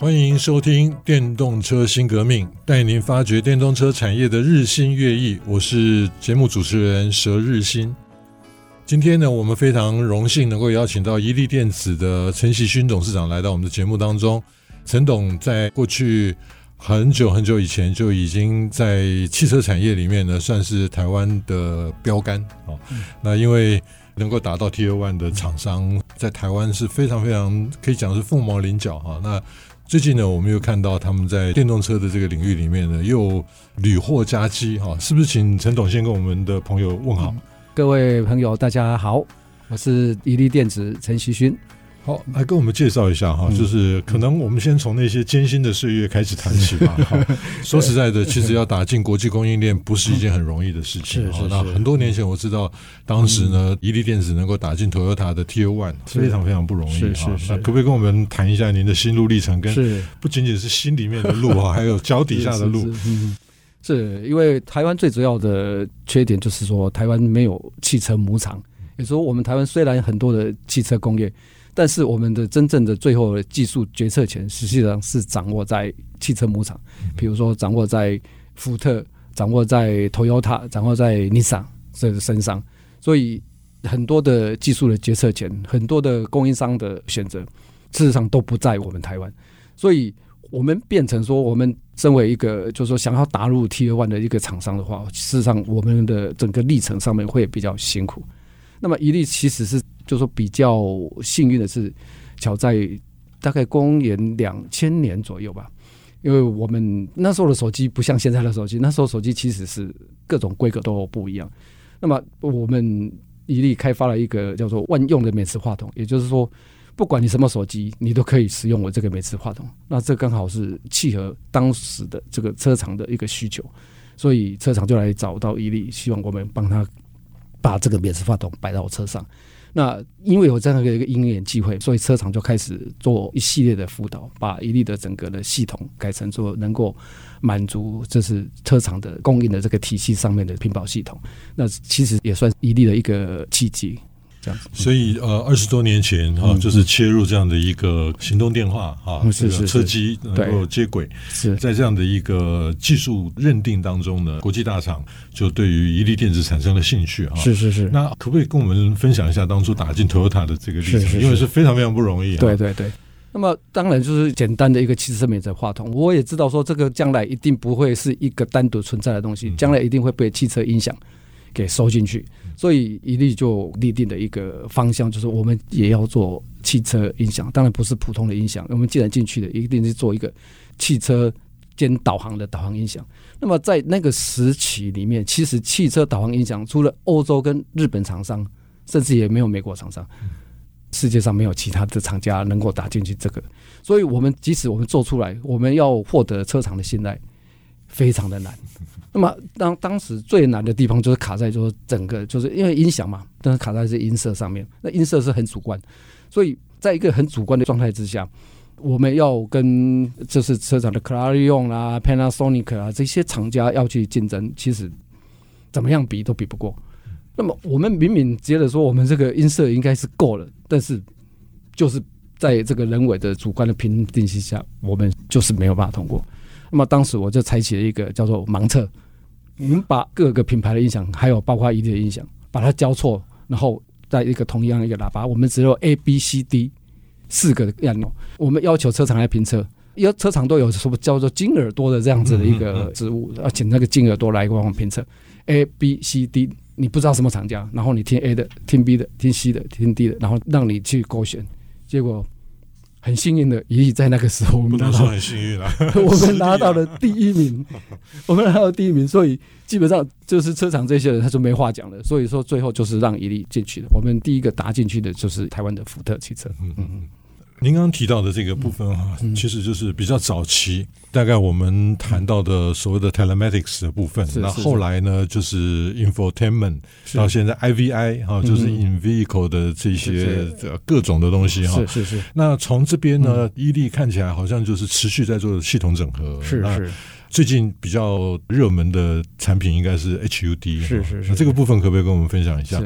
欢迎收听《电动车新革命》，带您发掘电动车产业的日新月异。我是节目主持人佘日新。今天呢，我们非常荣幸能够邀请到伊利电子的陈锡勋董事长来到我们的节目当中。陈董在过去很久很久以前就已经在汽车产业里面呢，算是台湾的标杆啊。那因为能够达到 Tier One 的厂商，在台湾是非常非常可以讲是凤毛麟角哈。那最近呢，我们又看到他们在电动车的这个领域里面呢，又屡获佳绩哈，是不是？请陈董先跟我们的朋友问好。各位朋友，大家好，我是伊利电子陈希勋。好，来跟我们介绍一下哈，就是可能我们先从那些艰辛的岁月开始谈起吧。说实在的，其实要打进国际供应链不是一件很容易的事情。是。那很多年前我知道，当时呢，怡利电子能够打进 Toyota 的 Tier One，非常非常不容易。是是是。那可不可以跟我们谈一下您的心路历程？跟不仅仅是心里面的路哈，还有脚底下的路。嗯，是因为台湾最主要的缺点就是说，台湾没有汽车母厂。也就是说，我们台湾虽然很多的汽车工业。但是我们的真正的最后的技术决策权，实际上是掌握在汽车母厂，比如说掌握在福特、掌握在 Toyota、掌握在 Nissan 这个身上。所以很多的技术的决策权，很多的供应商的选择，事实上都不在我们台湾。所以我们变成说，我们身为一个就是说想要打入 Tier One 的一个厂商的话，事实上我们的整个历程上面会比较辛苦。那么怡利其实是。就说比较幸运的是，巧在大概公元两千年左右吧，因为我们那时候的手机不像现在的手机，那时候手机其实是各种规格都不一样。那么我们伊利开发了一个叫做万用的美磁话筒，也就是说，不管你什么手机，你都可以使用我这个美磁话筒。那这刚好是契合当时的这个车厂的一个需求，所以车厂就来找到伊利，希望我们帮他把这个免磁话筒摆到我车上。那因为有这样的一个因缘机会，所以车厂就开始做一系列的辅导，把伊利的整个的系统改成做能够满足就是车厂的供应的这个体系上面的拼保系统。那其实也算伊利的一个契机。所以呃，二十多年前哈，就是切入这样的一个行动电话哈，这个车机能够接轨，是在这样的一个技术认定当中呢，国际大厂就对于怡利电子产生了兴趣哈。是是是。那可不可以跟我们分享一下当初打进 Toyota 的这个历程？因为是非常非常不容易。对对对。那么当然就是简单的一个汽车美的话筒，我也知道说这个将来一定不会是一个单独存在的东西，将来一定会被汽车音响给收进去。所以怡利就立定了一个方向，就是我们也要做汽车音响，当然不是普通的音响。我们既然进去了，一定是做一个汽车兼导航的导航音响。那么在那个时期里面，其实汽车导航音响除了欧洲跟日本厂商，甚至也没有美国厂商，世界上没有其他的厂家能够打进去这个。所以我们即使我们做出来，我们要获得车厂的信赖，非常的难。那么当当时最难的地方就是卡在就是整个就是因为音响嘛，但是卡在这音色上面。那音色是很主观，所以在一个很主观的状态之下，我们要跟就是车厂的 Clarion 啊、Panasonic 啊这些厂家要去竞争，其实怎么样比都比不过。那么我们明明觉得说我们这个音色应该是够了，但是就是在这个人为的主观的评定之下，我们就是没有办法通过。那么当时我就采取了一个叫做盲测，我们把各个品牌的音响，还有包括怡利的音响，把它交错，然后在一个同样一个喇叭，我们只有 A、B、C、D 四个按钮，我们要求车厂来评测，因为车厂都有什么叫做金耳朵的这样子的一个职务，要请那个金耳朵来帮我们评测 A、B、C、D，你不知道什么厂家，然后你听 A 的，听 B 的，听 C 的，听 D 的，然后让你去勾选，结果。很幸运的，伊利在那个时候，我们拿到很幸运了，我们拿到了第一名，我们拿到了第一名，所以基本上就是车厂这些人他就没话讲了。所以说最后就是让伊利进去了。我们第一个搭进去的就是台湾的福特汽车。嗯嗯嗯。您刚刚提到的这个部分哈，其实就是比较早期，大概我们谈到的所谓的 telematics 的部分。那、嗯、后来呢，就是 infotainment，到现在 IVI 哈，就是 in vehicle 的这些各种的东西哈。是是是。那从这边呢，伊利看起来好像就是持续在做系统整合。是是。最近比较热门的产品应该是 HUD。是是是。那这个部分可不可以跟我们分享一下？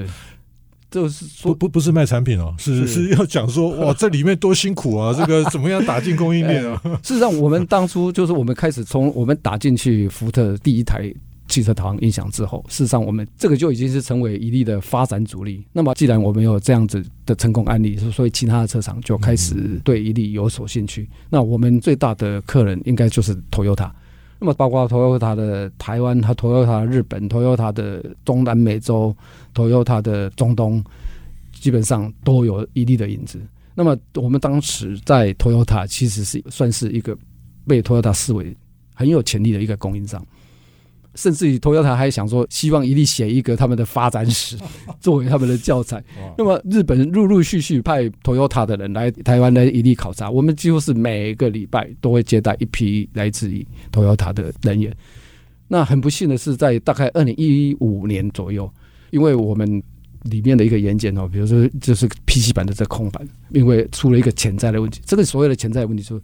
就是说不不不是卖产品哦，是是要讲说哇，这里面多辛苦啊，这个怎么样打进供应链啊？事实上，我们当初就是我们开始从我们打进去福特第一台汽车导航音响之后，事实上我们这个就已经是成为伊利的发展主力。那么既然我们有这样子的成功案例，所以其他的车厂就开始对伊利有所兴趣。那我们最大的客人应该就是 Toyota。那么包括 Toyota 的台湾、和 Toyota 的日本、Toyota 的中南美洲、Toyota 的中东，基本上都有伊利的影子。那么我们当时在 Toyota 其实是算是一个被 Toyota 视为很有潜力的一个供应商。甚至于，Toyota 还想说，希望伊利写一个他们的发展史，作为他们的教材。那么，日本陆陆续续派 Toyota 的人来台湾来伊利考察，我们几乎是每个礼拜都会接待一批来自于 Toyota 的人员。那很不幸的是，在大概二零一五年左右，因为我们里面的一个元件哦，比如说就是 PC 板的这个空板，因为出了一个潜在的问题。这个所谓的潜在的问题，就是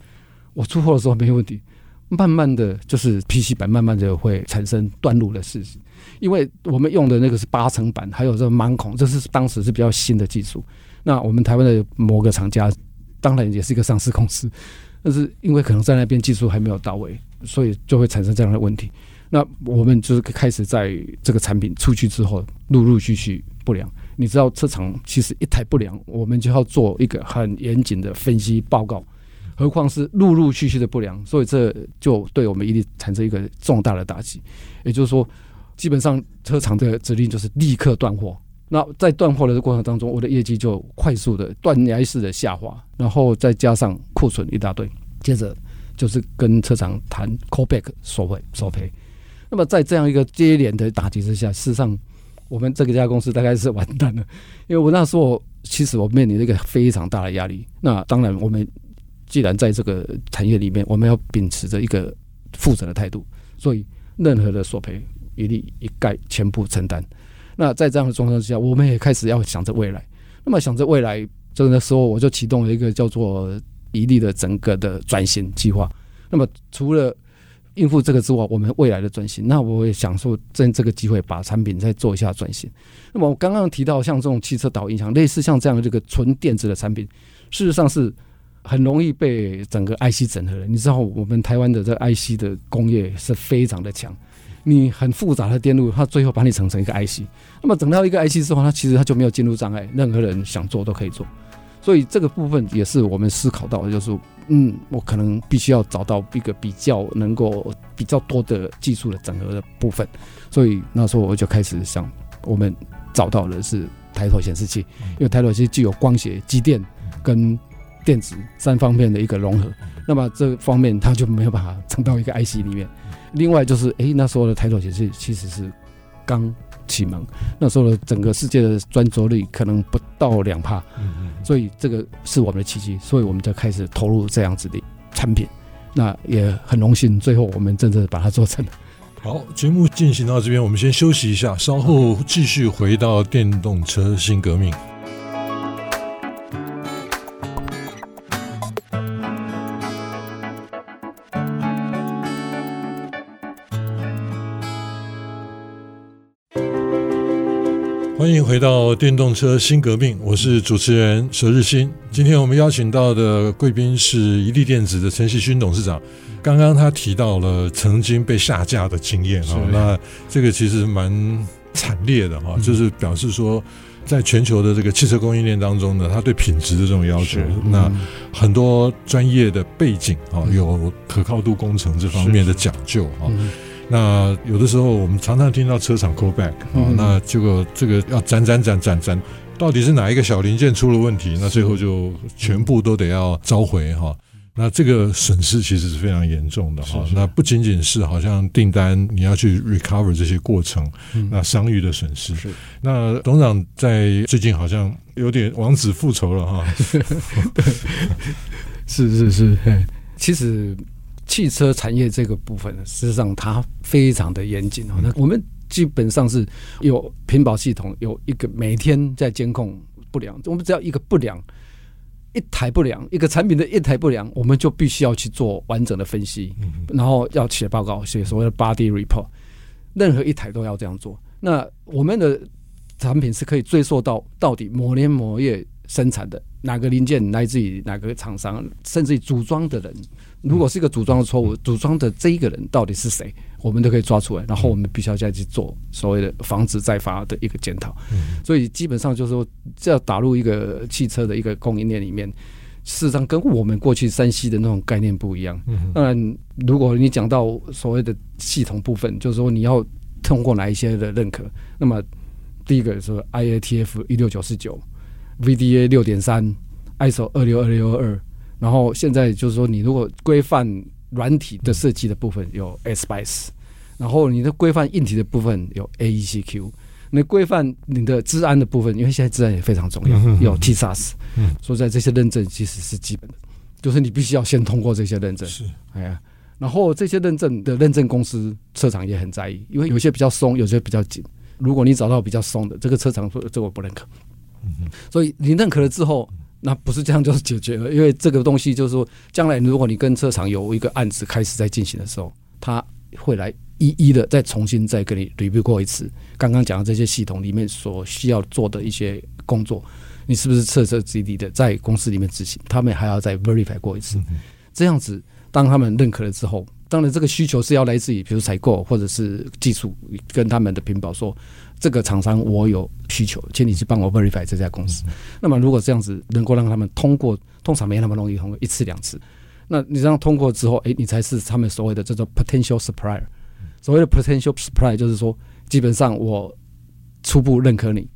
我出货的时候没有问题。慢慢的就是 PC 板，慢慢的会产生断路的事实，因为我们用的那个是八层板，还有这个盲孔，这是当时是比较新的技术。那我们台湾的某个厂家，当然也是一个上市公司，但是因为可能在那边技术还没有到位，所以就会产生这样的问题。那我们就是开始在这个产品出去之后，陆陆续续不良。你知道车厂其实一台不良，我们就要做一个很严谨的分析报告。何况是陆陆续续的不良，所以这就对我们伊利产生一个重大的打击。也就是说，基本上车厂的指令就是立刻断货。那在断货的过程当中，我的业绩就快速的断崖式的下滑，然后再加上库存一大堆，接着就是跟车厂谈 callback 索赔索赔。那么在这样一个接连的打击之下，事实上我们这个家公司大概是完蛋了。因为我那时候其实我面临了一个非常大的压力。那当然我们。既然在这个产业里面，我们要秉持着一个负责的态度，所以任何的索赔一律一概全部承担。那在这样的状况之下，我们也开始要想着未来。那么想着未来，这个时候我就启动了一个叫做伊利的整个的转型计划。那么除了应付这个之外，我们未来的转型，那我也想说，趁这个机会把产品再做一下转型。那么我刚刚提到像这种汽车导引响，类似像这样的这个纯电子的产品，事实上是。很容易被整个 IC 整合了。你知道，我们台湾的这 IC 的工业是非常的强。你很复杂的电路，它最后把你整成一个 IC。那么整到一个 IC 之后，它其实它就没有进入障碍，任何人想做都可以做。所以这个部分也是我们思考到的，就是嗯，我可能必须要找到一个比较能够比较多的技术的整合的部分。所以那时候我就开始想，我们找到的是抬头显示器，因为抬头显示器具有光学、机电跟电子三方面的一个融合，那么这方面它就没有办法藏到一个 IC 里面。另外就是，哎，那时候的抬头显示器其实是刚启蒙，那时候的整个世界的专注率可能不到两帕，所以这个是我们的契机，所以我们就开始投入这样子的产品。那也很荣幸，最后我们真正把它做成了。好，节目进行到这边，我们先休息一下，稍后继续回到电动车新革命。欢迎回到电动车新革命，我是主持人佘日新。今天我们邀请到的贵宾是伊利电子的陈锡勋董事长。刚刚他提到了曾经被下架的经验啊，那这个其实蛮惨烈的哈，就是表示说，在全球的这个汽车供应链当中呢，他对品质的这种要求，那很多专业的背景啊，有可靠度工程这方面的讲究啊。那有的时候我们常常听到车厂 call back 啊、嗯，那结果这个要斩斩斩斩斩，到底是哪一个小零件出了问题？那最后就全部都得要召回哈。那这个损失其实是非常严重的哈。那不仅仅是好像订单你要去 recover 这些过程，嗯、那商誉的损失。那董事长在最近好像有点王子复仇了哈。是是是，其实汽车产业这个部分，事实际上它非常的严谨哦。那我们基本上是有屏保系统，有一个每天在监控不良，我们只要一个不良。一台不良，一个产品的一台不良，我们就必须要去做完整的分析，然后要写报告，写所谓的 body report。任何一台都要这样做。那我们的产品是可以追溯到到底某年某月生产的哪个零件来自于哪个厂商，甚至于组装的人。如果是一个组装的错误，组装的这一个人到底是谁，我们都可以抓出来，然后我们必须要再去做所谓的防止再发的一个检讨。所以基本上就是说，这要打入一个汽车的一个供应链里面，事实上跟我们过去山西的那种概念不一样。当然，如果你讲到所谓的系统部分，就是说你要通过哪一些的认可，那么第一个是 IATF 一六九四九，VDA 六点三，ISO 二六二六二。然后现在就是说，你如果规范软体的设计的部分有 ASPICE，然后你的规范硬体的部分有 AEC-Q，那规范你的治安的部分，因为现在治安也非常重要，有 TSAS。嗯，所以在这些认证其实是基本的，就是你必须要先通过这些认证。是，哎呀，然后这些认证的认证公司车厂也很在意，因为有些比较松，有些比较紧。如果你找到比较松的，这个车厂说这我不认可。嗯，所以你认可了之后。那不是这样就解决了，因为这个东西就是说，将来如果你跟车厂有一个案子开始在进行的时候，他会来一一的再重新再跟你 review 过一次。刚刚讲的这些系统里面所需要做的一些工作，你是不是彻彻底底的在公司里面执行？他们还要再 verify 过一次。这样子，当他们认可了之后，当然这个需求是要来自于比如采购或者是技术跟他们的屏保说。这个厂商我有需求，请你去帮我 verify 这家公司。那么如果这样子能够让他们通过，通常没那么容易通过一次两次。那你这样通过之后，哎，你才是他们所谓的这种 potential supplier。所谓的 potential supplier 就是说，基本上我初步认可你。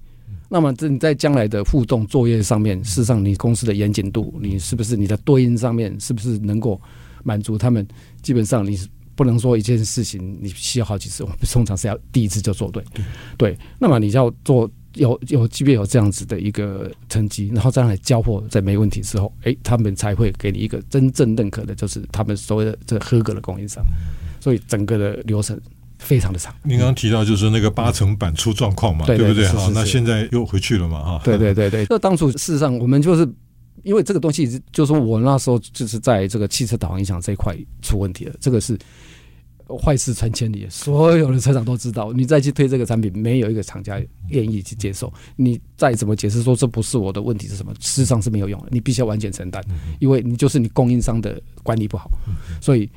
那么这你在将来的互动作业上面，事实上你公司的严谨度，你是不是你的对应上面是不是能够满足他们？基本上你是。不能说一件事情你需要好几次，我们通常是要第一次就做对，对。那么你要做有有，即便有这样子的一个成绩，然后这样来交货，在没问题之后，哎，他们才会给你一个真正认可的，就是他们所谓的这合格的供应商。所以整个的流程非常的长。您刚刚提到就是那个八层板出状况嘛，对不对？好，那现在又回去了嘛，哈。对对对对。那当初事实上我们就是。因为这个东西，就是说我那时候就是在这个汽车导航影响这一块出问题了。这个是坏事传千里，所有的车厂都知道。你再去推这个产品，没有一个厂家愿意去接受。你再怎么解释说这不是我的问题是什么，事实上是没有用的。你必须要完全承担，因为你就是你供应商的管理不好，所以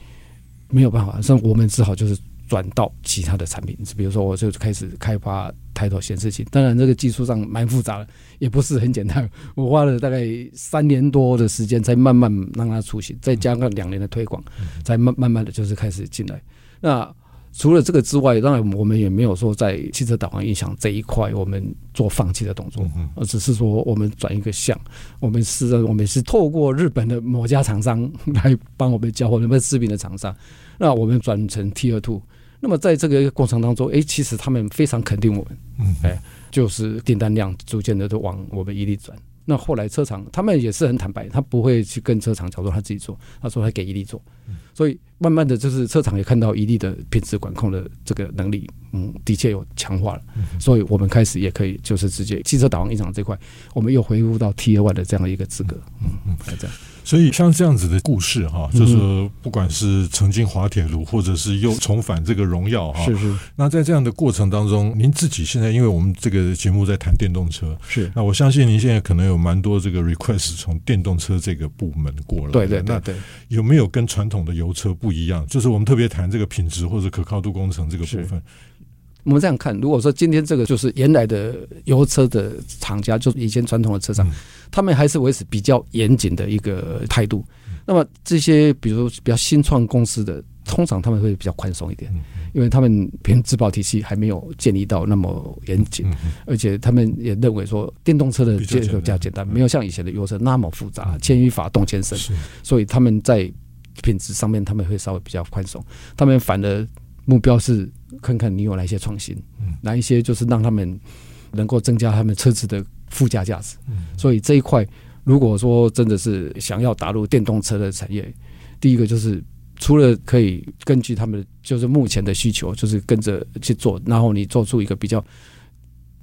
没有办法。所以我们只好就是。转到其他的产品，比如说我就开始开发抬头显示器。当然，这个技术上蛮复杂的，也不是很简单。我花了大概三年多的时间，才慢慢让它出现，再加上两年的推广，才慢慢慢的就是开始进来。那除了这个之外，当然我们也没有说在汽车导航音响这一块，我们做放弃的动作，而只是说我们转一个向，我们是，我们是透过日本的某家厂商来帮我们交货，那么知名的厂商，那我们转成 Tier Two。那么在这个过程当中，哎，其实他们非常肯定我们，嗯，哎，就是订单量逐渐的都往我们伊利转。那后来车厂他们也是很坦白，他不会去跟车厂讲说他自己做，他说他给伊利做。所以慢慢的就是车厂也看到伊利的品质管控的这个能力，嗯，的确有强化了。所以我们开始也可以就是直接汽车导航影响这块，我们又恢复到 Tier 1的这样的一个资格，嗯嗯，还这样。所以像这样子的故事哈，就是不管是曾经滑铁卢，或者是又重返这个荣耀哈，是是。那在这样的过程当中，您自己现在，因为我们这个节目在谈电动车，是。那我相信您现在可能有蛮多这个 request 从电动车这个部门过来。对对对对。有没有跟传统的油车不一样？就是我们特别谈这个品质或者可靠度工程这个部分。我们这样看，如果说今天这个就是原来的油车的厂家，就是以前传统的车厂，他们还是维持比较严谨的一个态度。那么这些比如比较新创公司的，通常他们会比较宽松一点，因为他们凭质保体系还没有建立到那么严谨，而且他们也认为说电动车的结构比较简单，没有像以前的油车那么复杂，牵一发动全身，所以他们在品质上面他们会稍微比较宽松，他们反而目标是看看你有哪些创新，哪一些就是让他们能够增加他们车子的附加价值，所以这一块如果说真的是想要打入电动车的产业，第一个就是。除了可以根据他们就是目前的需求，就是跟着去做，然后你做出一个比较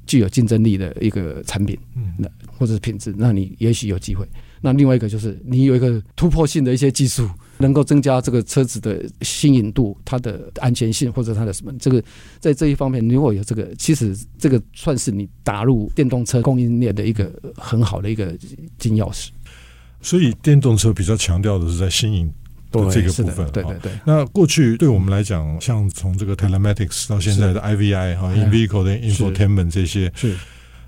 具有竞争力的一个产品，那或者是品质，那你也许有机会。那另外一个就是你有一个突破性的一些技术，能够增加这个车子的新颖度、它的安全性或者它的什么，这个在这一方面如果有这个，其实这个算是你打入电动车供应链的一个很好的一个金钥匙。所以电动车比较强调的是在新颖。这个部分，对对对。那过去对我们来讲，像从这个 telematics 到现在的 IVI 哈，in-vehicle 的 infotainment 这些，是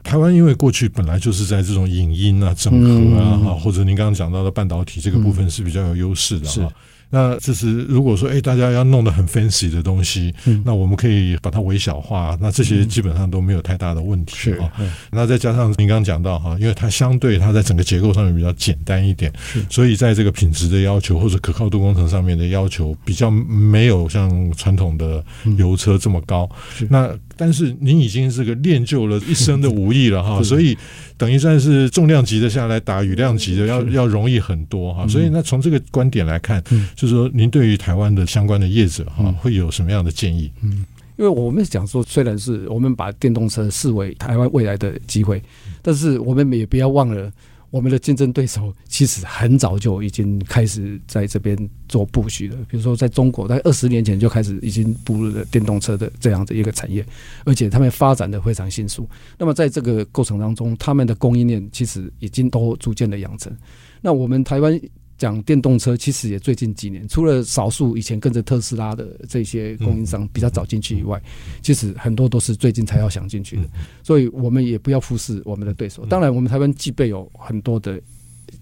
台湾因为过去本来就是在这种影音啊、整合啊哈，或者您刚刚讲到的半导体这个部分是比较有优势的哈。那就是如果说哎，大家要弄得很 fancy 的东西，嗯、那我们可以把它微小化，那这些基本上都没有太大的问题啊。嗯、那再加上您刚刚讲到哈，因为它相对它在整个结构上面比较简单一点，所以在这个品质的要求或者可靠度工程上面的要求比较没有像传统的油车这么高。嗯、那但是您已经这个练就了一身的武艺了哈，所以等于算是重量级的下来打羽量级的要要容易很多哈。所以那从这个观点来看，就是说您对于台湾的相关的业者哈，会有什么样的建议？嗯，因为我们讲说，虽然是我们把电动车视为台湾未来的机会，但是我们也不要忘了。我们的竞争对手其实很早就已经开始在这边做布局了。比如说，在中国，在二十年前就开始已经步入了电动车的这样的一个产业，而且他们发展的非常迅速。那么在这个过程当中，他们的供应链其实已经都逐渐的养成。那我们台湾。讲电动车，其实也最近几年，除了少数以前跟着特斯拉的这些供应商比较早进去以外，其实很多都是最近才要想进去的。所以我们也不要忽视我们的对手。当然，我们台湾具备有很多的。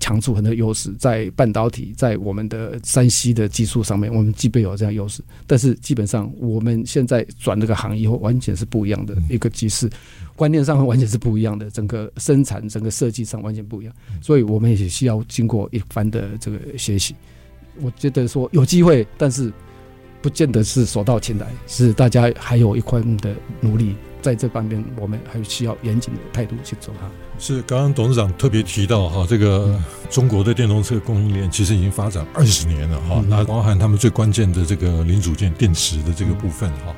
强处很多优势，在半导体，在我们的山西的技术上面，我们具备有这样优势。但是基本上，我们现在转这个行业后，完全是不一样的一个机势，观念上完全是不一样的，整个生产、整个设计上完全不一样。所以我们也需要经过一番的这个学习。我觉得说有机会，但是不见得是手到擒来，是大家还有一块的努力。在这方面，我们还需要严谨的态度去做它。是，刚刚董事长特别提到哈，这个中国的电动车供应链其实已经发展二十年了哈，那包含他们最关键的这个零组件电池的这个部分哈，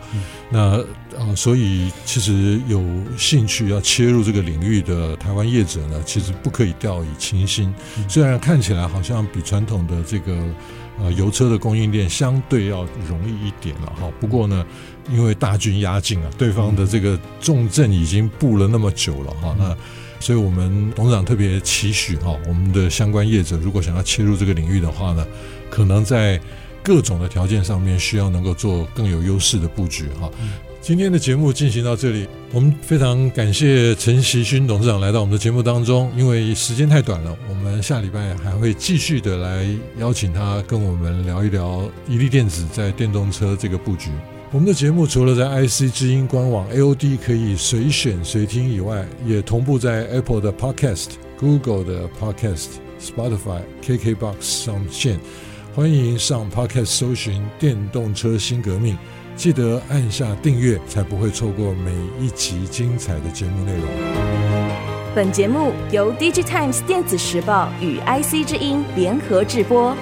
那啊，所以其实有兴趣要切入这个领域的台湾业者呢，其实不可以掉以轻心。虽然看起来好像比传统的这个呃油车的供应链相对要容易一点了哈，不过呢。因为大军压境啊，对方的这个重镇已经布了那么久了哈，那所以我们董事长特别期许哈，我们的相关业者如果想要切入这个领域的话呢，可能在各种的条件上面需要能够做更有优势的布局哈。今天的节目进行到这里，我们非常感谢陈锡勋董事长来到我们的节目当中，因为时间太短了，我们下礼拜还会继续的来邀请他跟我们聊一聊怡利电子在电动车这个布局。我们的节目除了在 IC 之音官网 AOD 可以随选随听以外，也同步在 Apple 的 Podcast、Google 的 Podcast、Spotify、KKBox 上线。欢迎上 Podcast 搜寻“电动车新革命”，记得按下订阅，才不会错过每一集精彩的节目内容。本节目由 DigiTimes 电子时报与 IC 之音联合制播。